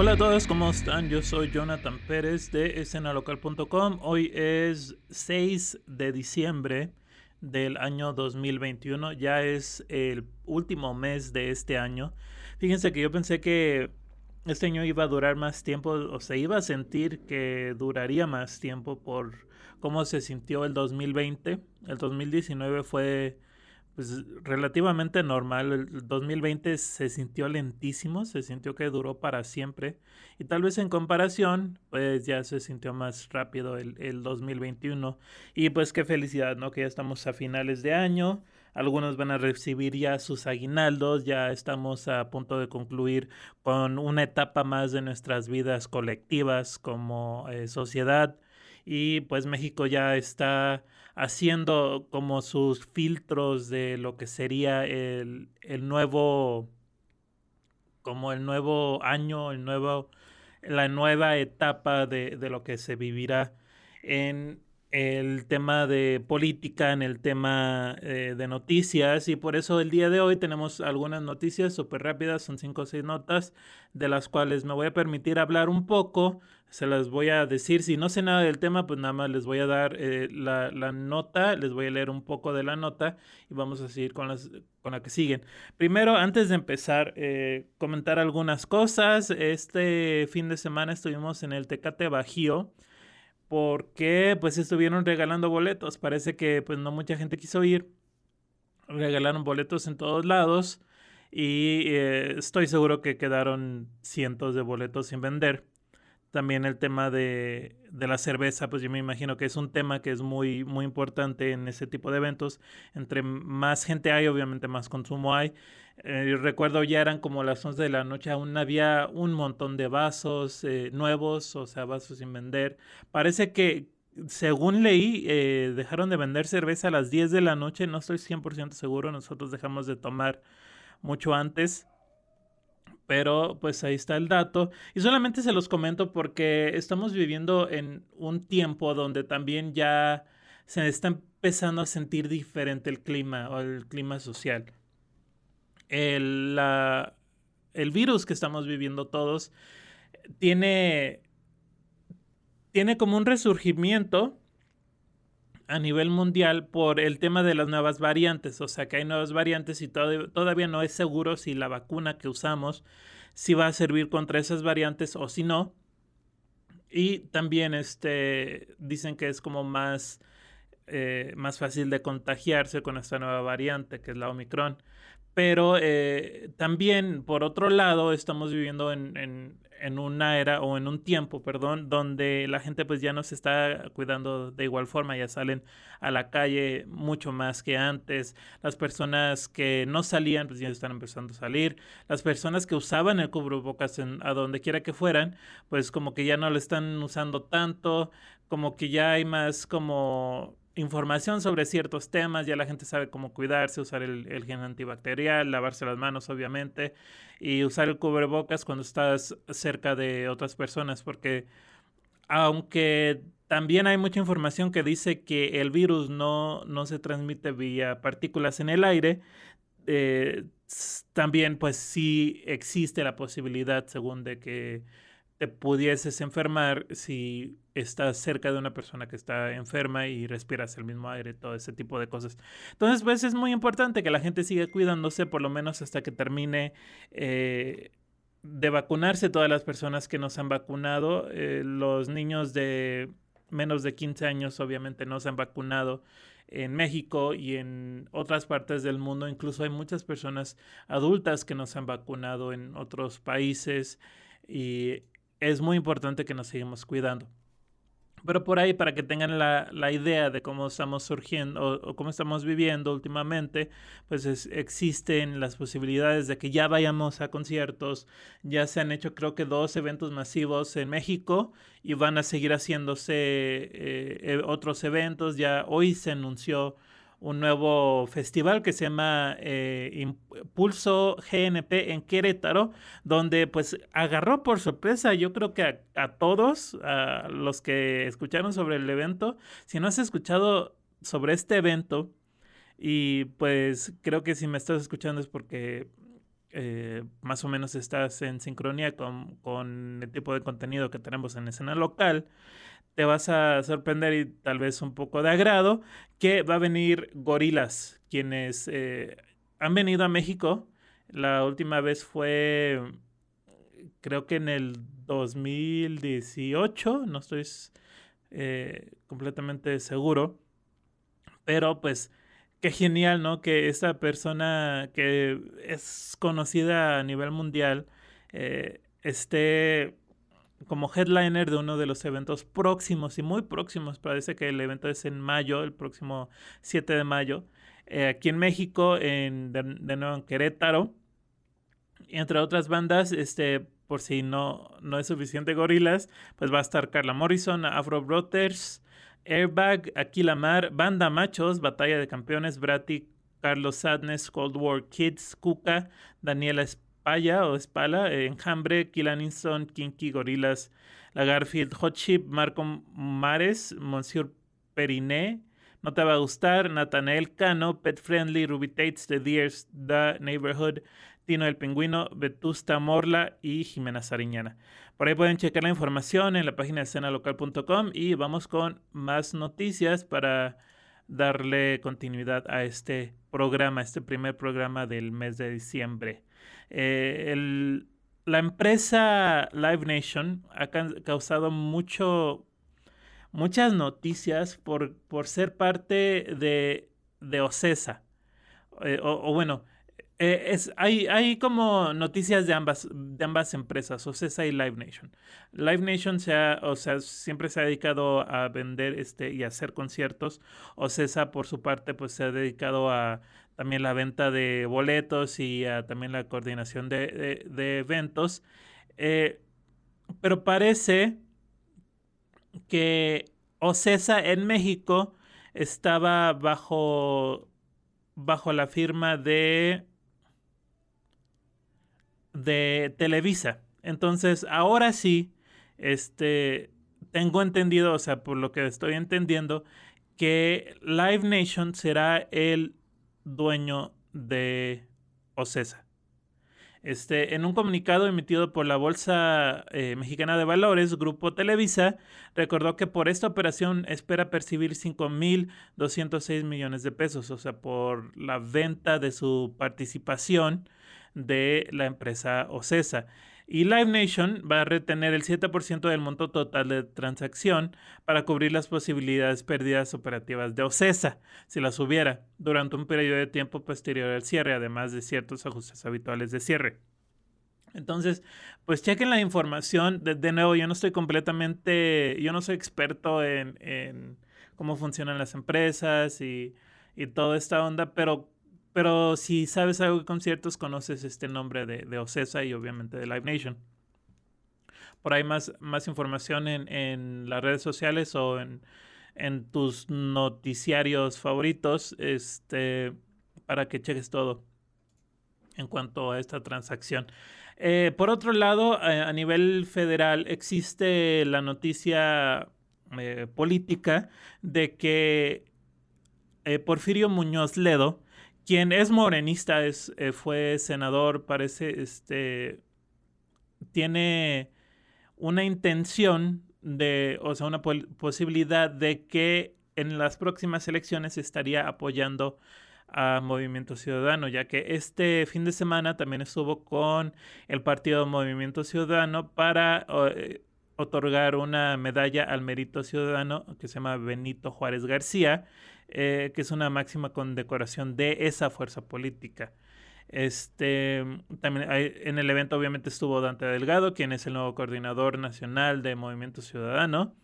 Hola a todos, ¿cómo están? Yo soy Jonathan Pérez de escenalocal.com. Hoy es 6 de diciembre del año 2021. Ya es el último mes de este año. Fíjense que yo pensé que este año iba a durar más tiempo o se iba a sentir que duraría más tiempo por cómo se sintió el 2020. El 2019 fue pues relativamente normal. El 2020 se sintió lentísimo, se sintió que duró para siempre. Y tal vez en comparación, pues ya se sintió más rápido el, el 2021. Y pues qué felicidad, ¿no? Que ya estamos a finales de año. Algunos van a recibir ya sus aguinaldos, ya estamos a punto de concluir con una etapa más de nuestras vidas colectivas como eh, sociedad y pues México ya está haciendo como sus filtros de lo que sería el, nuevo como el nuevo año, el nuevo la nueva etapa de, de lo que se vivirá en el tema de política, en el tema eh, de noticias y por eso el día de hoy tenemos algunas noticias súper rápidas, son cinco o seis notas de las cuales me voy a permitir hablar un poco, se las voy a decir, si no sé nada del tema pues nada más les voy a dar eh, la, la, nota, les voy a leer un poco de la nota y vamos a seguir con, las, con la que siguen. Primero, antes de empezar, eh, comentar algunas cosas, este fin de semana estuvimos en el Tecate Bajío, porque pues estuvieron regalando boletos. Parece que pues no mucha gente quiso ir. Regalaron boletos en todos lados y eh, estoy seguro que quedaron cientos de boletos sin vender. También el tema de, de, la cerveza, pues yo me imagino que es un tema que es muy, muy importante en ese tipo de eventos. Entre más gente hay, obviamente más consumo hay. Eh, recuerdo ya eran como las 11 de la noche, aún había un montón de vasos eh, nuevos, o sea, vasos sin vender. Parece que, según leí, eh, dejaron de vender cerveza a las 10 de la noche, no estoy 100% seguro, nosotros dejamos de tomar mucho antes. Pero pues ahí está el dato. Y solamente se los comento porque estamos viviendo en un tiempo donde también ya se está empezando a sentir diferente el clima o el clima social el, el virus que estamos viviendo todos tiene, tiene como un resurgimiento a nivel mundial por el tema de las nuevas variantes. O sea que hay nuevas variantes y todavía no es seguro si la vacuna que usamos si va a servir contra esas variantes o si no. Y también este, dicen que es como más, eh, más fácil de contagiarse con esta nueva variante que es la Omicron. Pero eh, también, por otro lado, estamos viviendo en, en, en, una era o en un tiempo, perdón, donde la gente pues ya no se está cuidando de igual forma, ya salen a la calle mucho más que antes. Las personas que no salían pues ya están empezando a salir. Las personas que usaban el cubrebocas en, a donde quiera que fueran, pues como que ya no lo están usando tanto, como que ya hay más como información sobre ciertos temas, ya la gente sabe cómo cuidarse, usar el, el, gen antibacterial, lavarse las manos obviamente y usar el cubrebocas cuando estás cerca de otras personas, porque aunque también hay mucha información que dice que el virus no, no se transmite vía partículas en el aire, eh, también pues sí existe la posibilidad, según de que te pudieses enfermar si estás cerca de una persona que está enferma y respiras el mismo aire, todo ese tipo de cosas. Entonces, pues es muy importante que la gente siga cuidándose por lo menos hasta que termine eh, de vacunarse todas las personas que nos han vacunado. Eh, los niños de menos de 15 años obviamente no se han vacunado en México y en otras partes del mundo. Incluso hay muchas personas adultas que no se han vacunado en otros países y es muy importante que nos sigamos cuidando. Pero por ahí, para que tengan la, la idea de cómo estamos surgiendo o, cómo estamos viviendo últimamente, pues existen las posibilidades de que ya vayamos a conciertos. Ya se han hecho creo que dos eventos masivos en México y van a seguir haciéndose eh, eh, otros eventos. Ya hoy se anunció un nuevo festival que se llama eh, Impulso GNP en Querétaro, donde pues agarró por sorpresa, yo creo que a, todos, a los que escucharon sobre el evento, si no has escuchado sobre este evento, y pues creo que si me estás escuchando es porque eh, más o menos estás en sincronía con, con, el tipo de contenido que tenemos en escena local, te vas a sorprender y tal vez un poco de agrado que va a venir Gorilas, quienes eh, han venido a México. La última vez fue, creo que en el 2018, no estoy eh, completamente seguro, pero pues qué genial, ¿no? Que esta persona que es conocida a nivel mundial eh, esté como headliner de uno de los eventos próximos y muy próximos. Parece que el evento es en mayo, el próximo 7 de mayo, eh, aquí en México, en, de, nuevo en Querétaro. entre otras bandas, este, por si no, no es suficiente gorilas, pues va a estar Carla Morrison, Afro Brothers, Airbag, Aquila Mar, Banda Machos, Batalla de Campeones, Brati, Carlos Sadness, Cold War Kids, Cuca, Daniela Espalla o Espala, Enjambre, Killaniston, Kinky, Gorilas, La Garfield, Hot Chip, Marco Mares, Monsieur Periné, No Te Va a Gustar, Nathanael Cano, Pet Friendly, Ruby Tates, The Deers, The Neighborhood, Tino el Pingüino, Vetusta Morla y Jimena Sariñana. Por ahí pueden checar la información en la página de escenalocal.com y vamos con más noticias para darle continuidad a este programa, este primer programa del mes de diciembre. Eh, la empresa Live Nation ha causado mucho, muchas noticias por, por ser parte de, de OCESA. Eh, o, bueno, eh, es, hay, hay como noticias de ambas, de ambas empresas, OCESA y Live Nation. Live Nation se o sea, siempre se ha dedicado a vender este, y hacer conciertos. OCESA, por su parte, pues se ha dedicado a también la venta de boletos y a también la coordinación de, de, eventos. Eh, pero parece que OCESA en México estaba bajo, bajo la firma de de Televisa. Entonces, ahora sí, este, tengo entendido, o sea, por lo que estoy entendiendo, que Live Nation será el dueño de Ocesa. Este, en un comunicado emitido por la Bolsa eh, Mexicana de Valores, Grupo Televisa recordó que por esta operación espera percibir 5.206 millones de pesos, o sea, por la venta de su participación de la empresa OCESA. Y Live Nation va a retener el 7% del monto total de transacción para cubrir las posibilidades pérdidas operativas de OCESA, si las hubiera, durante un periodo de tiempo posterior al cierre, además de ciertos ajustes habituales de cierre. Entonces, pues chequen la información. De, nuevo, yo no estoy completamente, yo no soy experto en, cómo funcionan las empresas y, y toda esta onda, pero pero si sabes algo de conciertos, conoces este nombre de, de Ocesa y obviamente de Live Nation. Por ahí más, más información en, en las redes sociales o en, en, tus noticiarios favoritos este, para que cheques todo en cuanto a esta transacción. Eh, por otro lado, a, nivel federal existe la noticia eh, política de que eh, Porfirio Muñoz Ledo, quien es morenista, es, eh, fue senador, parece, este, tiene una intención de, o sea, una posibilidad de que en las próximas elecciones estaría apoyando a Movimiento Ciudadano, ya que este fin de semana también estuvo con el partido Movimiento Ciudadano para eh, otorgar una medalla al mérito ciudadano que se llama Benito Juárez García, eh, que es una máxima condecoración de esa fuerza política. Este, también en el evento obviamente estuvo Dante Delgado, quien es el nuevo coordinador nacional de Movimiento Ciudadano.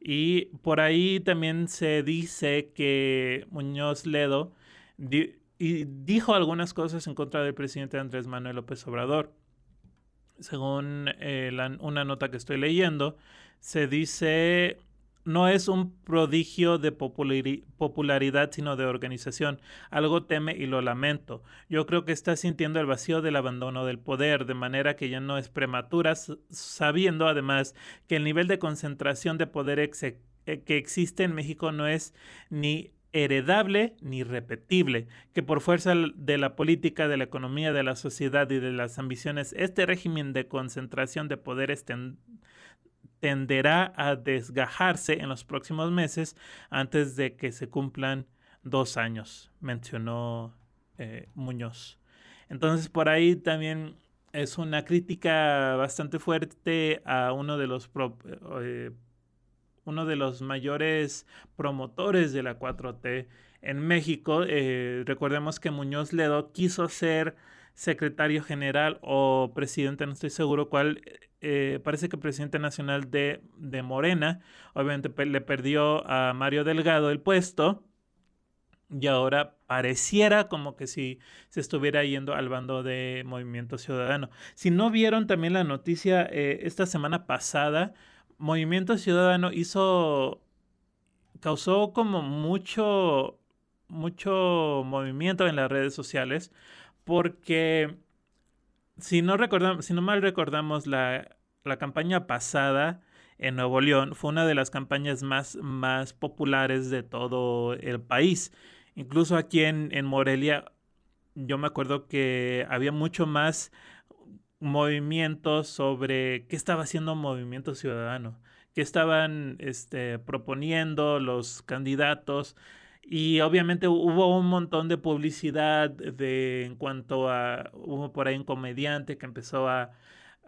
Y por ahí también se dice que Muñoz Ledo y dijo algunas cosas en contra del presidente Andrés Manuel López Obrador. Según eh, una nota que estoy leyendo, se dice no es un prodigio de popularidad, sino de organización. Algo teme y lo lamento. Yo creo que está sintiendo el vacío del abandono del poder, de manera que ya no es prematura, sabiendo además que el nivel de concentración de poder eh, que existe en México no es ni heredable ni repetible, que por fuerza de la política, de la economía, de la sociedad y de las ambiciones, este régimen de concentración de poderes tenderá a desgajarse en los próximos meses antes de que se cumplan dos años, mencionó eh, Muñoz. Entonces por ahí también es una crítica bastante fuerte a uno de los eh, uno de los mayores promotores de la 4T en México. Eh, recordemos que Muñoz Ledo quiso ser secretario general o presidente, no estoy seguro cuál, eh, parece que presidente nacional de, de Morena. Obviamente le perdió a Mario Delgado el puesto y ahora pareciera como que si se estuviera yendo al bando de Movimiento Ciudadano. Si no vieron también la noticia eh, esta semana pasada, Movimiento Ciudadano hizo, causó como mucho, mucho movimiento en las redes sociales porque si no, recordamos, si no mal recordamos la, la campaña pasada, en Nuevo León fue una de las campañas más, más populares de todo el país. Incluso aquí en, en Morelia, yo me acuerdo que había mucho más movimiento sobre qué estaba haciendo Movimiento Ciudadano, qué estaban este, proponiendo los candidatos. Y obviamente hubo un montón de publicidad de, en cuanto a, hubo por ahí un comediante que empezó a,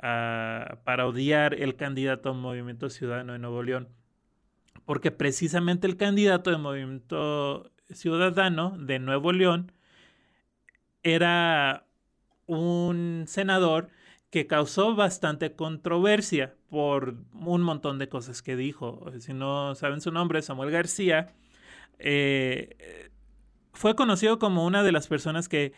a parodiar el candidato a Movimiento Ciudadano de Nuevo León, porque precisamente el candidato de Movimiento Ciudadano de Nuevo León era un senador que causó bastante controversia por un montón de cosas que dijo. Si no saben su nombre, Samuel García, eh, fue conocido como una de las personas que,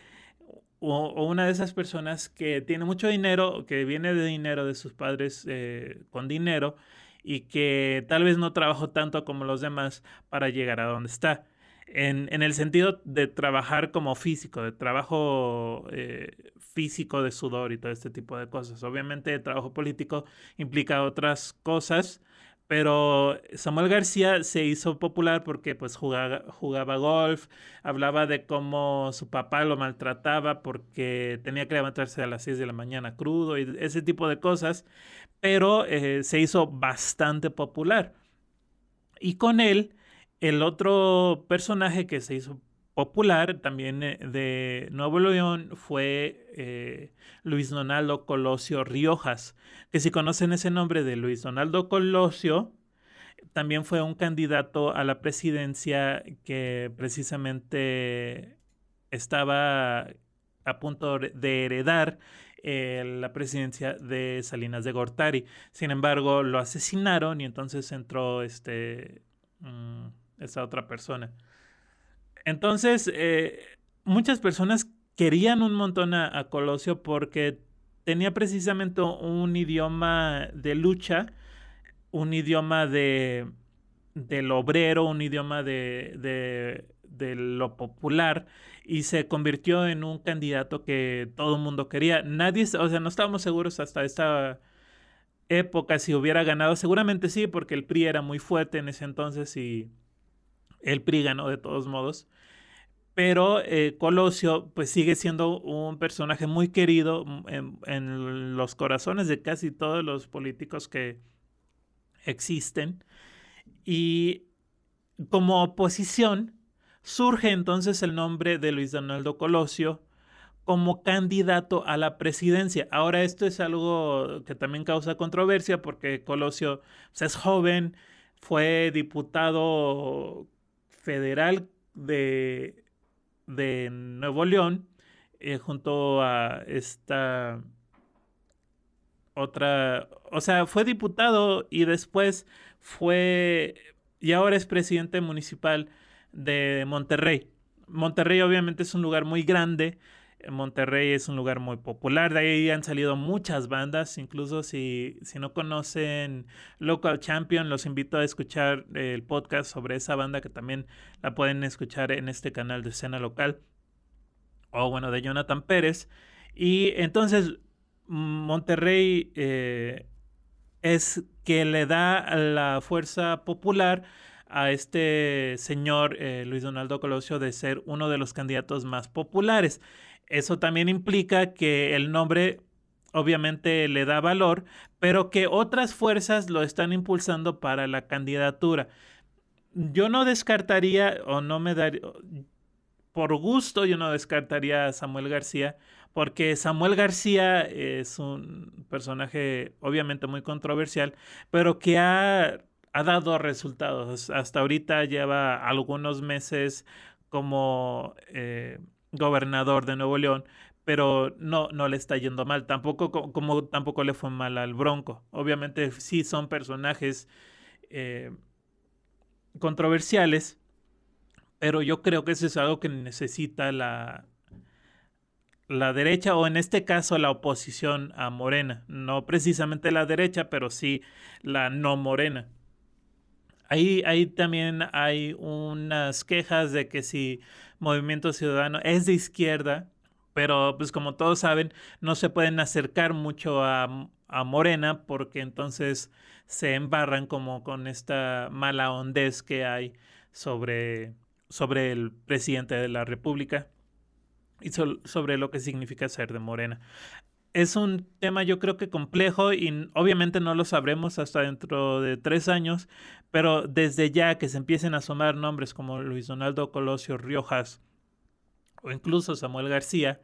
o, una de esas personas que tiene mucho dinero, que viene de dinero de sus padres eh, con dinero y que tal vez no trabajó tanto como los demás para llegar a donde está en, el sentido de trabajar como físico, de trabajo eh, físico de sudor y todo este tipo de cosas. Obviamente el trabajo político implica otras cosas, pero Samuel García se hizo popular porque pues jugaba, jugaba golf, hablaba de cómo su papá lo maltrataba porque tenía que levantarse a las 6 de la mañana crudo y ese tipo de cosas, pero eh, se hizo bastante popular. Y con él el otro personaje que se hizo popular también eh, de Nuevo León fue eh, Luis Donaldo Colosio Riojas, que si conocen ese nombre de Luis Donaldo Colosio, también fue un candidato a la presidencia que precisamente estaba a punto de heredar eh, la presidencia de Salinas de Gortari. Sin embargo, lo asesinaron y entonces entró este... Mm, esa otra persona. Entonces, eh, muchas personas querían un montón a, Colosio porque tenía precisamente un idioma de lucha, un idioma de del obrero, un idioma de, de, de, lo popular y se convirtió en un candidato que todo el mundo quería. Nadie, o sea, no estábamos seguros hasta esta época si hubiera ganado. Seguramente sí, porque el PRI era muy fuerte en ese entonces y el PRI ganó de todos modos. Pero eh, Colosio pues sigue siendo un personaje muy querido en, los corazones de casi todos los políticos que existen. Y como oposición surge entonces el nombre de Luis Donaldo Colosio como candidato a la presidencia. Ahora esto es algo que también causa controversia porque Colosio es joven, fue diputado federal de, de Nuevo León, eh, junto a esta otra, o sea, fue diputado y después fue, y ahora es presidente municipal de Monterrey. Monterrey obviamente es un lugar muy grande, Monterrey es un lugar muy popular, de ahí han salido muchas bandas, incluso si, si no conocen Local Champion, los invito a escuchar el podcast sobre esa banda que también la pueden escuchar en este canal de escena local, o bueno, de Jonathan Pérez. Y entonces Monterrey eh, es que le da la fuerza popular a este señor eh, Luis Donaldo Colosio de ser uno de los candidatos más populares. Eso también implica que el nombre obviamente le da valor, pero que otras fuerzas lo están impulsando para la candidatura. Yo no descartaría o no me daría, por gusto yo no descartaría a Samuel García, porque Samuel García es un personaje obviamente muy controversial, pero que ha, dado resultados. Hasta ahorita lleva algunos meses como eh, gobernador de Nuevo León, pero no, no le está yendo mal. Tampoco como tampoco le fue mal al Bronco. Obviamente sí son personajes eh, controversiales, pero yo creo que eso es algo que necesita la, la derecha o en este caso la oposición a Morena. No precisamente la derecha, pero sí la no Morena. Ahí, ahí también hay unas quejas de que si Movimiento Ciudadano es de izquierda, pero pues como todos saben, no se pueden acercar mucho a, a Morena porque entonces se embarran como con esta mala hondez que hay sobre, sobre el presidente de la República y sobre lo que significa ser de Morena. Es un tema yo creo que complejo y obviamente no lo sabremos hasta dentro de tres años, pero desde ya que se empiecen a asomar nombres como Luis Donaldo Colosio Riojas o incluso Samuel García,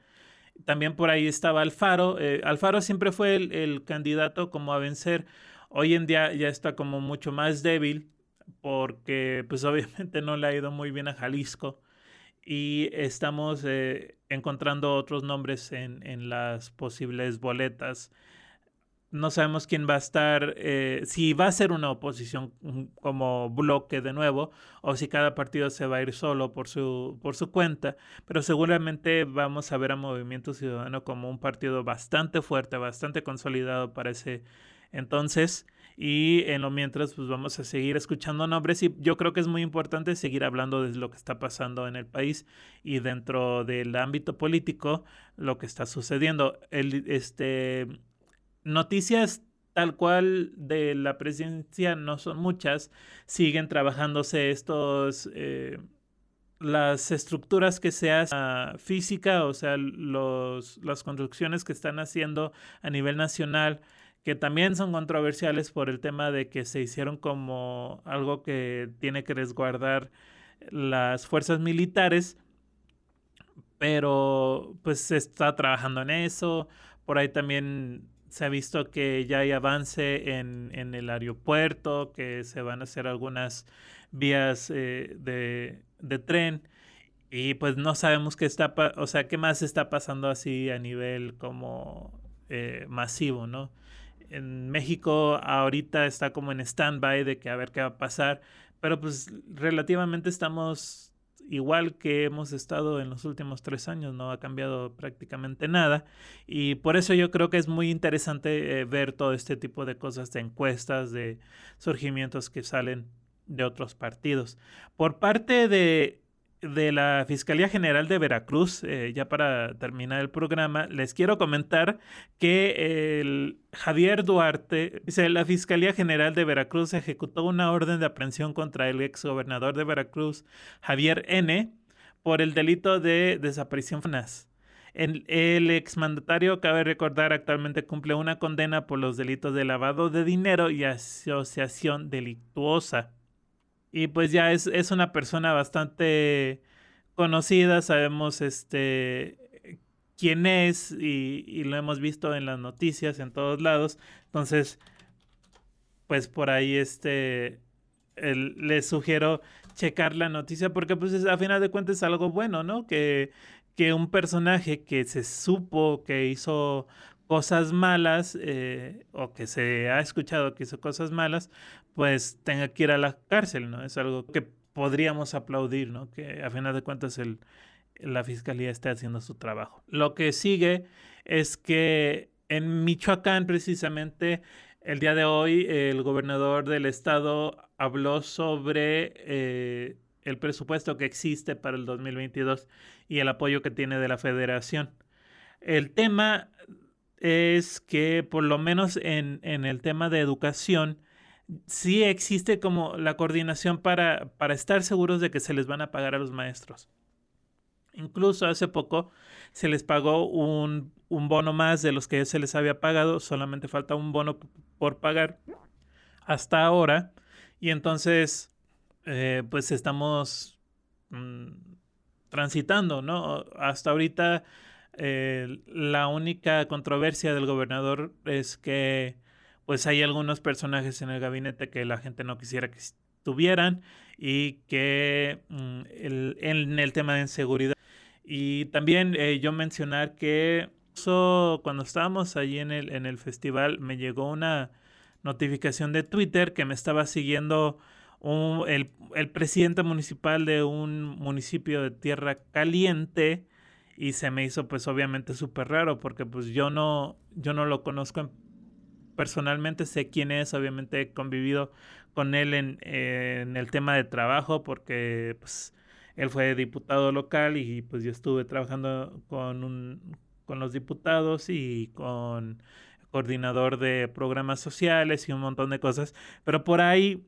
también por ahí estaba Alfaro. Eh, Alfaro siempre fue el, el, candidato como a vencer. Hoy en día ya está como mucho más débil porque pues obviamente no le ha ido muy bien a Jalisco y estamos eh, encontrando otros nombres en, en, las posibles boletas. No sabemos quién va a estar, eh, si va a ser una oposición mm, como bloque de nuevo o si cada partido se va a ir solo por su, por su cuenta, pero seguramente vamos a ver a Movimiento Ciudadano como un partido bastante fuerte, bastante consolidado para ese entonces. Y en lo mientras, pues vamos a seguir escuchando nombres y yo creo que es muy importante seguir hablando de lo que está pasando en el país y dentro del ámbito político, lo que está sucediendo. El, este, noticias tal cual de la presidencia no son muchas, siguen trabajándose estos... Eh, las estructuras que se hacen física, o sea, los, las construcciones que están haciendo a nivel nacional, que también son controversiales por el tema de que se hicieron como algo que tiene que resguardar las fuerzas militares, pero pues se está trabajando en eso. Por ahí también se ha visto que ya hay avance en, en el aeropuerto, que se van a hacer algunas vías eh, de, de, tren. Y pues no sabemos qué está, o sea, qué más está pasando así a nivel como eh, masivo, ¿no? En México ahorita está como en stand-by de que a ver qué va a pasar, pero pues relativamente estamos igual que hemos estado en los últimos tres años, no ha cambiado prácticamente nada y por eso yo creo que es muy interesante eh, ver todo este tipo de cosas, de encuestas, de surgimientos que salen de otros partidos. Por parte de de la Fiscalía General de Veracruz, eh, ya para terminar el programa, les quiero comentar que el Javier Duarte, dice, la Fiscalía General de Veracruz ejecutó una orden de aprehensión contra el ex gobernador de Veracruz, Javier N., por el delito de desaparición. El, el exmandatario, cabe recordar, actualmente cumple una condena por los delitos de lavado de dinero y asociación delictuosa. Y pues ya es, es una persona bastante conocida, sabemos este quién es y, lo hemos visto en las noticias en todos lados. Entonces, pues por ahí este les sugiero checar la noticia porque pues a final de cuentas es algo bueno, ¿no? Que, que un personaje que se supo que hizo cosas malas eh, o que se ha escuchado que hizo cosas malas, pues tenga que ir a la cárcel, ¿no? Es algo que podríamos aplaudir, ¿no? Que a final de cuentas el, la fiscalía esté haciendo su trabajo. Lo que sigue es que en Michoacán, precisamente, el día de hoy, el gobernador del estado habló sobre eh, el presupuesto que existe para el 2022 y el apoyo que tiene de la federación. El tema es que, por lo menos en, en el tema de educación, sí existe como la coordinación para, para estar seguros de que se les van a pagar a los maestros. Incluso hace poco se les pagó un, un bono más de los que se les había pagado, solamente falta un bono por pagar hasta ahora. Y entonces, eh, pues estamos mm, transitando, ¿no? Hasta ahorita eh, la única controversia del gobernador es que pues hay algunos personajes en el gabinete que la gente no quisiera que estuvieran y que mm, en el tema de inseguridad. Y también eh, yo mencionar que cuando estábamos allí en el, en el festival me llegó una notificación de Twitter que me estaba siguiendo el, el, presidente municipal de un municipio de Tierra Caliente y se me hizo pues obviamente súper raro porque pues yo no, yo no lo conozco personalmente, sé quién es, obviamente he convivido con él en, el tema de trabajo porque pues él fue diputado local y pues yo estuve trabajando con, un, con los diputados y con coordinador de programas sociales y un montón de cosas, pero por ahí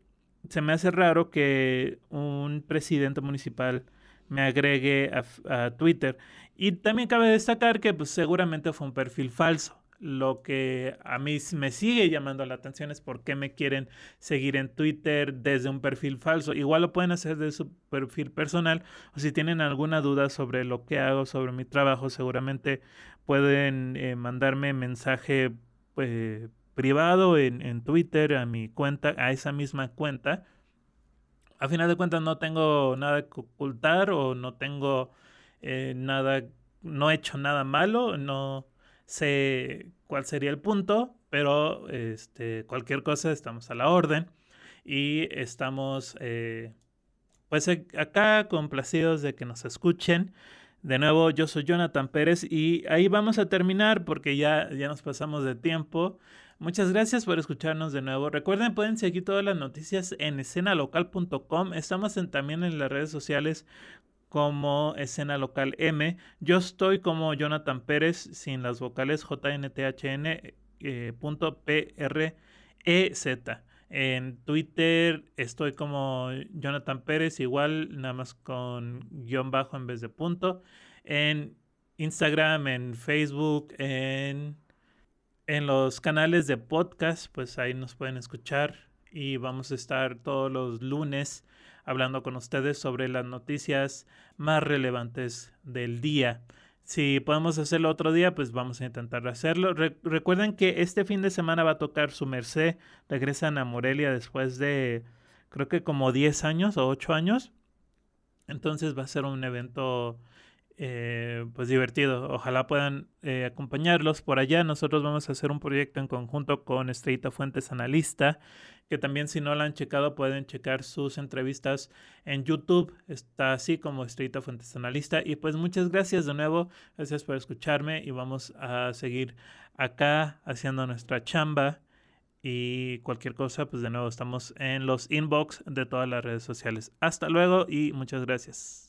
se me hace raro que un presidente municipal me agregue a, Twitter. Y también cabe destacar que pues, seguramente fue un perfil falso. Lo que a mí me sigue llamando la atención es por qué me quieren seguir en Twitter desde un perfil falso. Igual lo pueden hacer desde su perfil personal o si tienen alguna duda sobre lo que hago, sobre mi trabajo, seguramente pueden eh, mandarme mensaje pues, privado en, en Twitter a mi cuenta, a esa misma cuenta a final de cuentas no tengo nada que ocultar o no tengo eh, nada, no he hecho nada malo, no sé cuál sería el punto, pero este, cualquier cosa estamos a la orden y estamos eh, pues acá complacidos de que nos escuchen. De nuevo, yo soy Jonathan Pérez y ahí vamos a terminar porque ya, ya nos pasamos de tiempo. Muchas gracias por escucharnos de nuevo. Recuerden, pueden seguir todas las noticias en escenalocal.com. Estamos en, en las redes sociales como escena local M. Yo estoy como Jonathan Pérez sin las vocales JNTHN eh, En Twitter estoy como Jonathan Pérez, igual, nada más con guion bajo en vez de punto. En Instagram, en Facebook, en en los canales de podcast, pues ahí nos pueden escuchar y vamos a estar todos los lunes hablando con ustedes sobre las noticias más relevantes del día. Si podemos hacerlo otro día, pues vamos a intentar hacerlo. recuerden que este fin de semana va a tocar su merced. Regresan a Morelia después de, creo que como 10 años o 8 años. Entonces va a ser un evento eh, pues divertido. Ojalá puedan eh, acompañarlos por allá. Nosotros vamos a hacer un proyecto en conjunto con Estrellita Fuentes Analista, que también si no la han checado pueden checar sus entrevistas en YouTube. Está así como Estrellita Fuentes Analista. Y pues muchas gracias de nuevo. Gracias por escucharme y vamos a seguir acá haciendo nuestra chamba. Y cualquier cosa, pues de nuevo estamos en los inbox de todas las redes sociales. Hasta luego y muchas gracias.